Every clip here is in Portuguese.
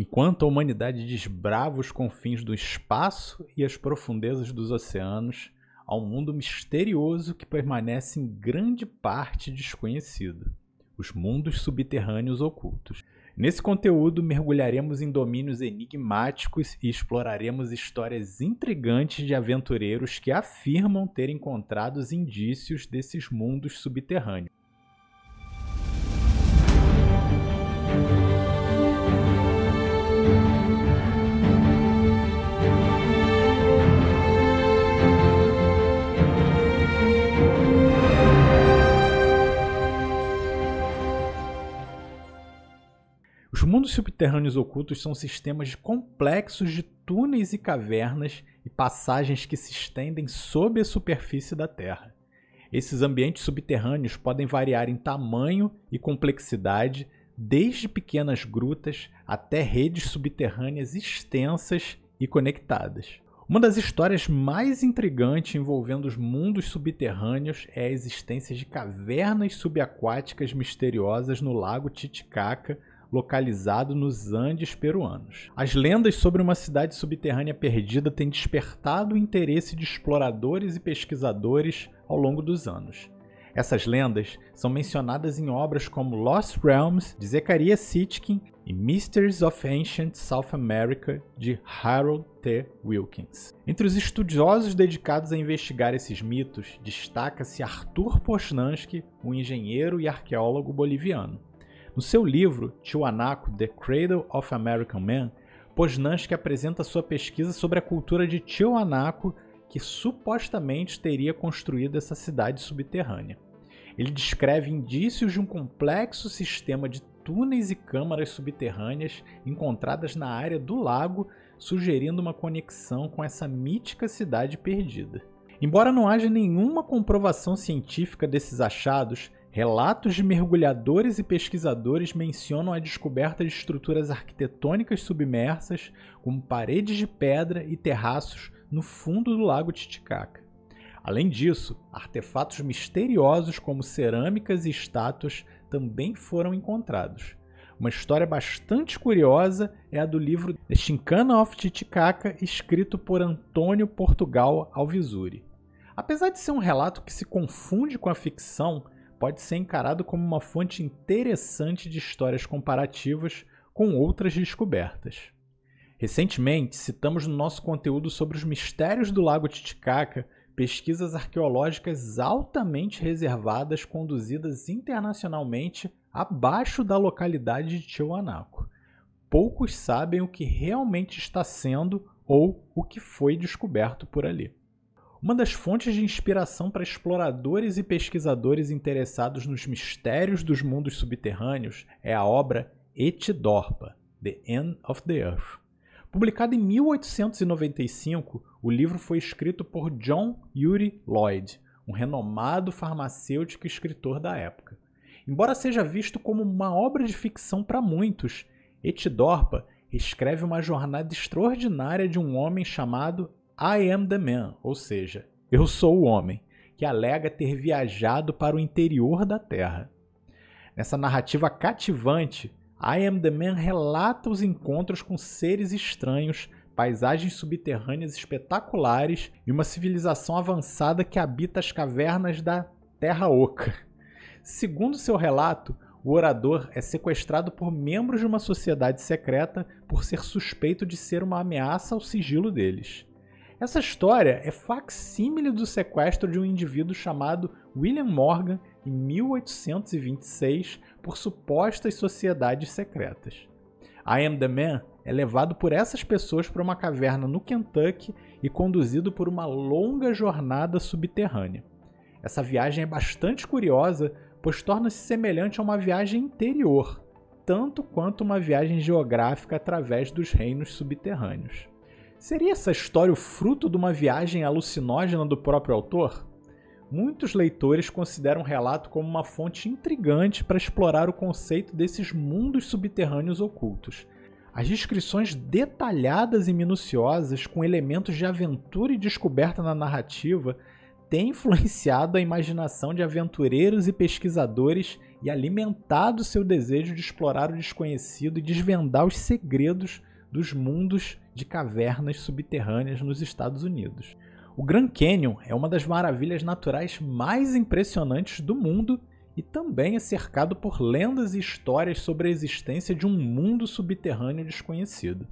Enquanto a humanidade desbrava os confins do espaço e as profundezas dos oceanos, há um mundo misterioso que permanece em grande parte desconhecido: os mundos subterrâneos ocultos. Nesse conteúdo, mergulharemos em domínios enigmáticos e exploraremos histórias intrigantes de aventureiros que afirmam ter encontrado os indícios desses mundos subterrâneos. Mundos subterrâneos ocultos são sistemas complexos de túneis e cavernas e passagens que se estendem sob a superfície da Terra. Esses ambientes subterrâneos podem variar em tamanho e complexidade, desde pequenas grutas até redes subterrâneas extensas e conectadas. Uma das histórias mais intrigantes envolvendo os mundos subterrâneos é a existência de cavernas subaquáticas misteriosas no lago Titicaca, localizado nos Andes peruanos. As lendas sobre uma cidade subterrânea perdida têm despertado o interesse de exploradores e pesquisadores ao longo dos anos. Essas lendas são mencionadas em obras como Lost Realms, de Zechariah Sitchin, e Mysteries of Ancient South America, de Harold T. Wilkins. Entre os estudiosos dedicados a investigar esses mitos, destaca-se Arthur Posnansky, um engenheiro e arqueólogo boliviano. No seu livro Tiwanaku, The Cradle of American Man, Posnansky apresenta sua pesquisa sobre a cultura de Tiwanaku, que supostamente teria construído essa cidade subterrânea. Ele descreve indícios de um complexo sistema de túneis e câmaras subterrâneas encontradas na área do lago, sugerindo uma conexão com essa mítica cidade perdida. Embora não haja nenhuma comprovação científica desses achados, Relatos de mergulhadores e pesquisadores mencionam a descoberta de estruturas arquitetônicas submersas, como paredes de pedra e terraços no fundo do lago Titicaca. Além disso, artefatos misteriosos como cerâmicas e estátuas também foram encontrados. Uma história bastante curiosa é a do livro Chincana of Titicaca, escrito por Antônio Portugal Alvisuri. Apesar de ser um relato que se confunde com a ficção, pode ser encarado como uma fonte interessante de histórias comparativas com outras descobertas. Recentemente, citamos no nosso conteúdo sobre os mistérios do Lago Titicaca pesquisas arqueológicas altamente reservadas conduzidas internacionalmente abaixo da localidade de Tiwanaku. Poucos sabem o que realmente está sendo ou o que foi descoberto por ali. Uma das fontes de inspiração para exploradores e pesquisadores interessados nos mistérios dos mundos subterrâneos é a obra Etidorpa, The End of the Earth. Publicado em 1895, o livro foi escrito por John Yuri Lloyd, um renomado farmacêutico e escritor da época. Embora seja visto como uma obra de ficção para muitos, Etidorpa escreve uma jornada extraordinária de um homem chamado I am the man, ou seja, eu sou o homem, que alega ter viajado para o interior da Terra. Nessa narrativa cativante, I am the man relata os encontros com seres estranhos, paisagens subterrâneas espetaculares e uma civilização avançada que habita as cavernas da Terra Oca. Segundo seu relato, o orador é sequestrado por membros de uma sociedade secreta por ser suspeito de ser uma ameaça ao sigilo deles. Essa história é facsímile do sequestro de um indivíduo chamado William Morgan em 1826 por supostas sociedades secretas. I Am the Man é levado por essas pessoas para uma caverna no Kentucky e conduzido por uma longa jornada subterrânea. Essa viagem é bastante curiosa, pois torna-se semelhante a uma viagem interior, tanto quanto uma viagem geográfica através dos reinos subterrâneos. Seria essa história o fruto de uma viagem alucinógena do próprio autor? Muitos leitores consideram o relato como uma fonte intrigante para explorar o conceito desses mundos subterrâneos ocultos. As descrições detalhadas e minuciosas, com elementos de aventura e descoberta na narrativa, tem influenciado a imaginação de aventureiros e pesquisadores e alimentado seu desejo de explorar o desconhecido e desvendar os segredos dos mundos de cavernas subterrâneas nos Estados Unidos. O Grand Canyon é uma das maravilhas naturais mais impressionantes do mundo e também é cercado por lendas e histórias sobre a existência de um mundo subterrâneo desconhecido.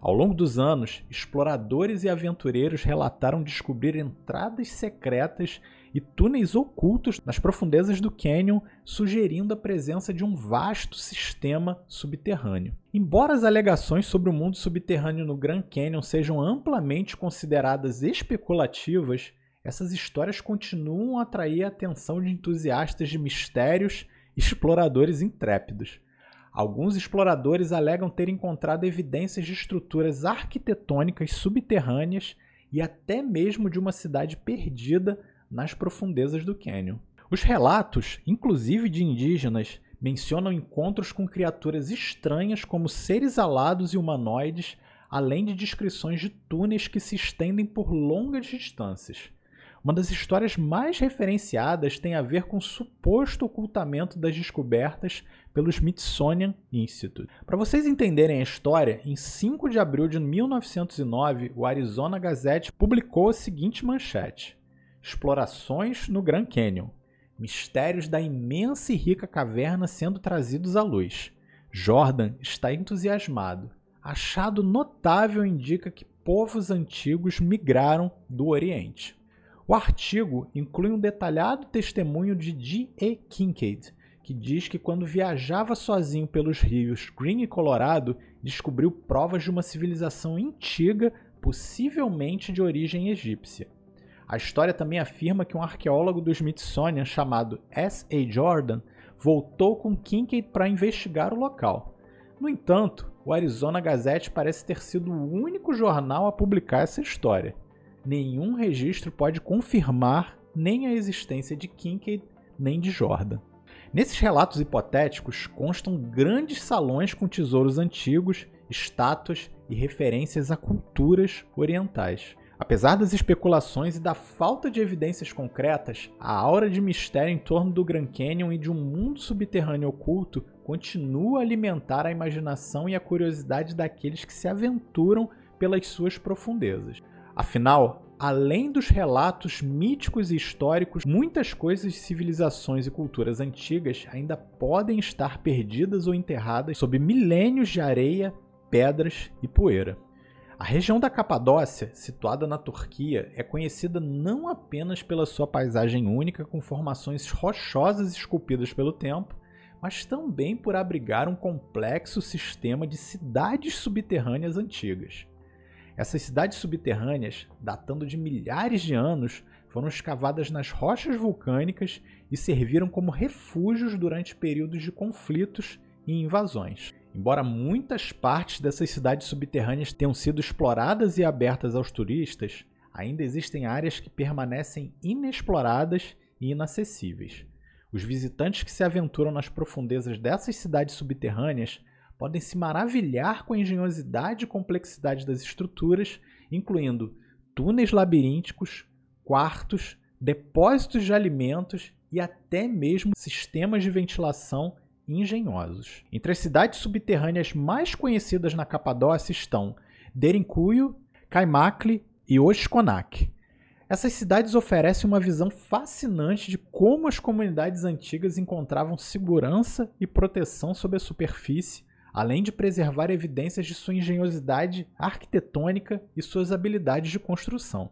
Ao longo dos anos, exploradores e aventureiros relataram descobrir entradas secretas e túneis ocultos nas profundezas do canyon, sugerindo a presença de um vasto sistema subterrâneo. Embora as alegações sobre o mundo subterrâneo no Grand Canyon sejam amplamente consideradas especulativas, essas histórias continuam a atrair a atenção de entusiastas de mistérios e exploradores intrépidos. Alguns exploradores alegam ter encontrado evidências de estruturas arquitetônicas subterrâneas e até mesmo de uma cidade perdida nas profundezas do cânion. Os relatos, inclusive de indígenas, mencionam encontros com criaturas estranhas como seres alados e humanoides, além de descrições de túneis que se estendem por longas distâncias. Uma das histórias mais referenciadas tem a ver com o suposto ocultamento das descobertas pelo Smithsonian Institute. Para vocês entenderem a história, em 5 de abril de 1909, o Arizona Gazette publicou a seguinte manchete: Explorações no Grand Canyon. Mistérios da imensa e rica caverna sendo trazidos à luz. Jordan está entusiasmado. Achado notável indica que povos antigos migraram do Oriente. O artigo inclui um detalhado testemunho de D. E. Kincaid, que diz que quando viajava sozinho pelos rios Green e Colorado, descobriu provas de uma civilização antiga, possivelmente de origem egípcia. A história também afirma que um arqueólogo do Smithsonian chamado S. A. Jordan voltou com Kincaid para investigar o local. No entanto, o Arizona Gazette parece ter sido o único jornal a publicar essa história nenhum registro pode confirmar nem a existência de Kincaid nem de Jordan. Nesses relatos hipotéticos constam grandes salões com tesouros antigos, estátuas e referências a culturas orientais. Apesar das especulações e da falta de evidências concretas, a aura de mistério em torno do Grand Canyon e de um mundo subterrâneo oculto continua a alimentar a imaginação e a curiosidade daqueles que se aventuram pelas suas profundezas. Afinal, além dos relatos míticos e históricos, muitas coisas de civilizações e culturas antigas ainda podem estar perdidas ou enterradas sob milênios de areia, pedras e poeira. A região da Capadócia, situada na Turquia, é conhecida não apenas pela sua paisagem única com formações rochosas esculpidas pelo tempo, mas também por abrigar um complexo sistema de cidades subterrâneas antigas. Essas cidades subterrâneas, datando de milhares de anos, foram escavadas nas rochas vulcânicas e serviram como refúgios durante períodos de conflitos e invasões. Embora muitas partes dessas cidades subterrâneas tenham sido exploradas e abertas aos turistas, ainda existem áreas que permanecem inexploradas e inacessíveis. Os visitantes que se aventuram nas profundezas dessas cidades subterrâneas podem se maravilhar com a engenhosidade e complexidade das estruturas, incluindo túneis labirínticos, quartos, depósitos de alimentos e até mesmo sistemas de ventilação engenhosos. Entre as cidades subterrâneas mais conhecidas na Capadócia estão Derinkuyu, Kaimakli e Oshkonak. Essas cidades oferecem uma visão fascinante de como as comunidades antigas encontravam segurança e proteção sob a superfície além de preservar evidências de sua engenhosidade arquitetônica e suas habilidades de construção.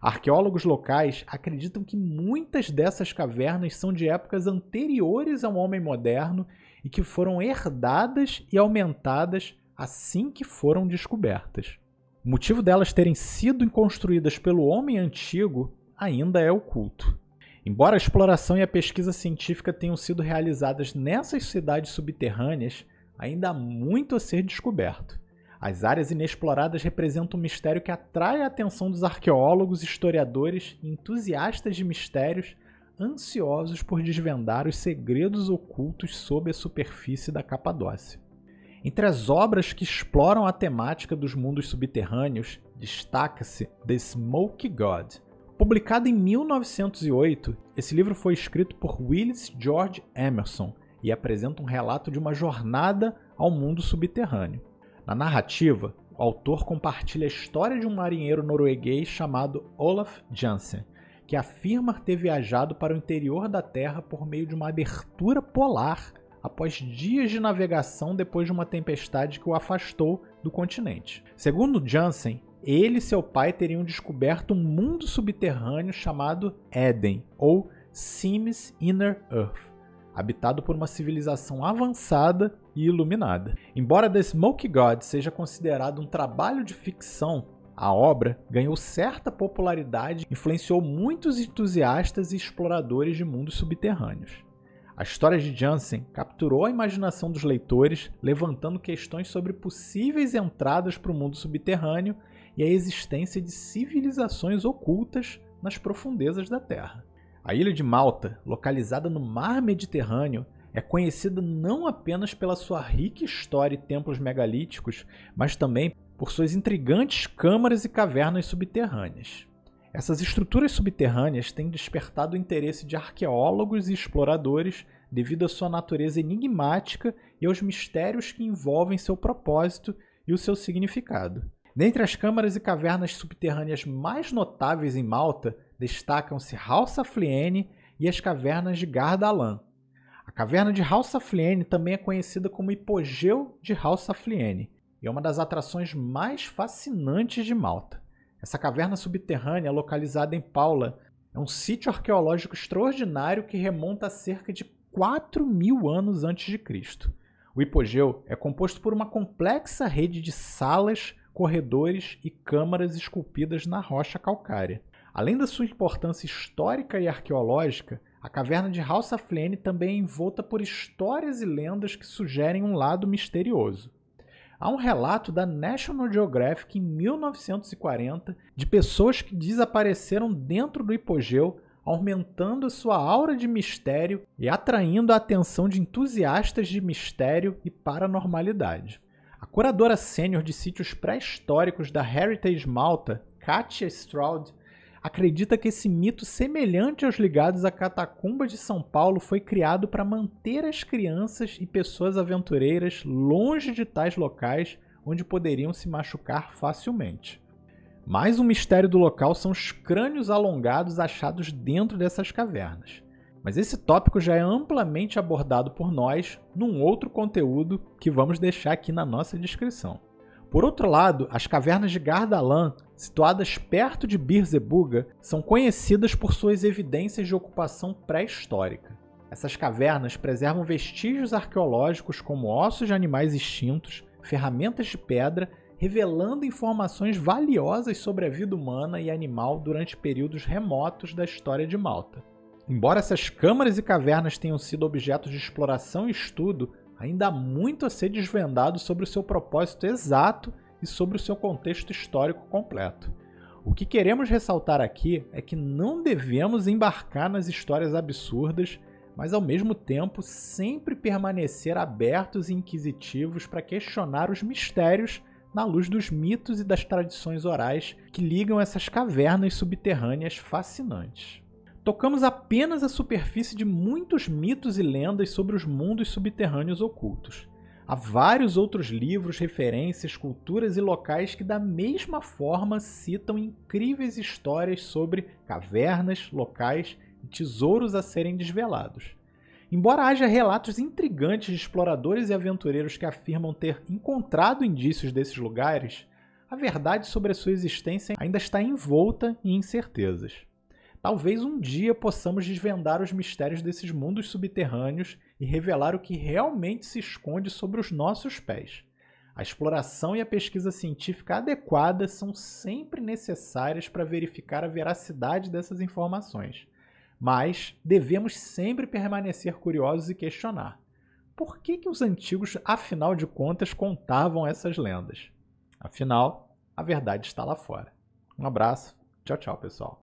Arqueólogos locais acreditam que muitas dessas cavernas são de épocas anteriores ao homem moderno e que foram herdadas e aumentadas assim que foram descobertas. O motivo delas terem sido construídas pelo homem antigo ainda é oculto. Embora a exploração e a pesquisa científica tenham sido realizadas nessas cidades subterrâneas, ainda há muito a ser descoberto. As áreas inexploradas representam um mistério que atrai a atenção dos arqueólogos, historiadores e entusiastas de mistérios ansiosos por desvendar os segredos ocultos sob a superfície da Capadócia. Entre as obras que exploram a temática dos mundos subterrâneos, destaca-se The Smoky God, Publicado em 1908, esse livro foi escrito por Willis George Emerson e apresenta um relato de uma jornada ao mundo subterrâneo. Na narrativa, o autor compartilha a história de um marinheiro norueguês chamado Olaf Jansen, que afirma ter viajado para o interior da Terra por meio de uma abertura polar após dias de navegação depois de uma tempestade que o afastou do continente. Segundo Jansen, ele e seu pai teriam descoberto um mundo subterrâneo chamado Éden, ou Sims Inner Earth, habitado por uma civilização avançada e iluminada. Embora The Smoke God seja considerado um trabalho de ficção, a obra ganhou certa popularidade e influenciou muitos entusiastas e exploradores de mundos subterrâneos. A história de Jansen capturou a imaginação dos leitores, levantando questões sobre possíveis entradas para o mundo subterrâneo e a existência de civilizações ocultas nas profundezas da Terra. A ilha de Malta, localizada no mar Mediterrâneo, é conhecida não apenas pela sua rica história e templos megalíticos, mas também por suas intrigantes câmaras e cavernas subterrâneas. Essas estruturas subterrâneas têm despertado o interesse de arqueólogos e exploradores devido à sua natureza enigmática e aos mistérios que envolvem seu propósito e o seu significado. Dentre as câmaras e cavernas subterrâneas mais notáveis em Malta, destacam-se Halsafliene e as cavernas de Gardalan. A caverna de Halsafliene também é conhecida como Hipogeu de Halsafliene e é uma das atrações mais fascinantes de Malta. Essa caverna subterrânea, localizada em Paula, é um sítio arqueológico extraordinário que remonta a cerca de 4 mil anos antes de Cristo. O hipogeu é composto por uma complexa rede de salas, corredores e câmaras esculpidas na rocha calcária. Além da sua importância histórica e arqueológica, a caverna de Halsaflene também é envolta por histórias e lendas que sugerem um lado misterioso. Há um relato da National Geographic em 1940 de pessoas que desapareceram dentro do hipogeu, aumentando sua aura de mistério e atraindo a atenção de entusiastas de mistério e paranormalidade. A curadora sênior de sítios pré-históricos da Heritage Malta, Katia Stroud, acredita que esse mito semelhante aos ligados à catacumba de São Paulo foi criado para manter as crianças e pessoas aventureiras longe de tais locais onde poderiam se machucar facilmente. Mais um mistério do local são os crânios alongados achados dentro dessas cavernas. Mas esse tópico já é amplamente abordado por nós num outro conteúdo que vamos deixar aqui na nossa descrição. Por outro lado, as cavernas de Gardalan, situadas perto de Birzebuga, são conhecidas por suas evidências de ocupação pré-histórica. Essas cavernas preservam vestígios arqueológicos como ossos de animais extintos, ferramentas de pedra, revelando informações valiosas sobre a vida humana e animal durante períodos remotos da história de Malta. Embora essas câmaras e cavernas tenham sido objetos de exploração e estudo, ainda há muito a ser desvendado sobre o seu propósito exato e sobre o seu contexto histórico completo. O que queremos ressaltar aqui é que não devemos embarcar nas histórias absurdas, mas ao mesmo tempo sempre permanecer abertos e inquisitivos para questionar os mistérios na luz dos mitos e das tradições orais que ligam essas cavernas subterrâneas fascinantes tocamos apenas a superfície de muitos mitos e lendas sobre os mundos subterrâneos ocultos. Há vários outros livros, referências, culturas e locais que, da mesma forma, citam incríveis histórias sobre cavernas, locais e tesouros a serem desvelados. Embora haja relatos intrigantes de exploradores e aventureiros que afirmam ter encontrado indícios desses lugares, a verdade sobre a sua existência ainda está envolta em incertezas. Talvez um dia possamos desvendar os mistérios desses mundos subterrâneos e revelar o que realmente se esconde sobre os nossos pés. A exploração e a pesquisa científica adequada são sempre necessárias para verificar a veracidade dessas informações. Mas devemos sempre permanecer curiosos e questionar. Por que, que os antigos, afinal de contas, contavam essas lendas? Afinal, a verdade está lá fora. Um abraço, tchau, tchau, pessoal.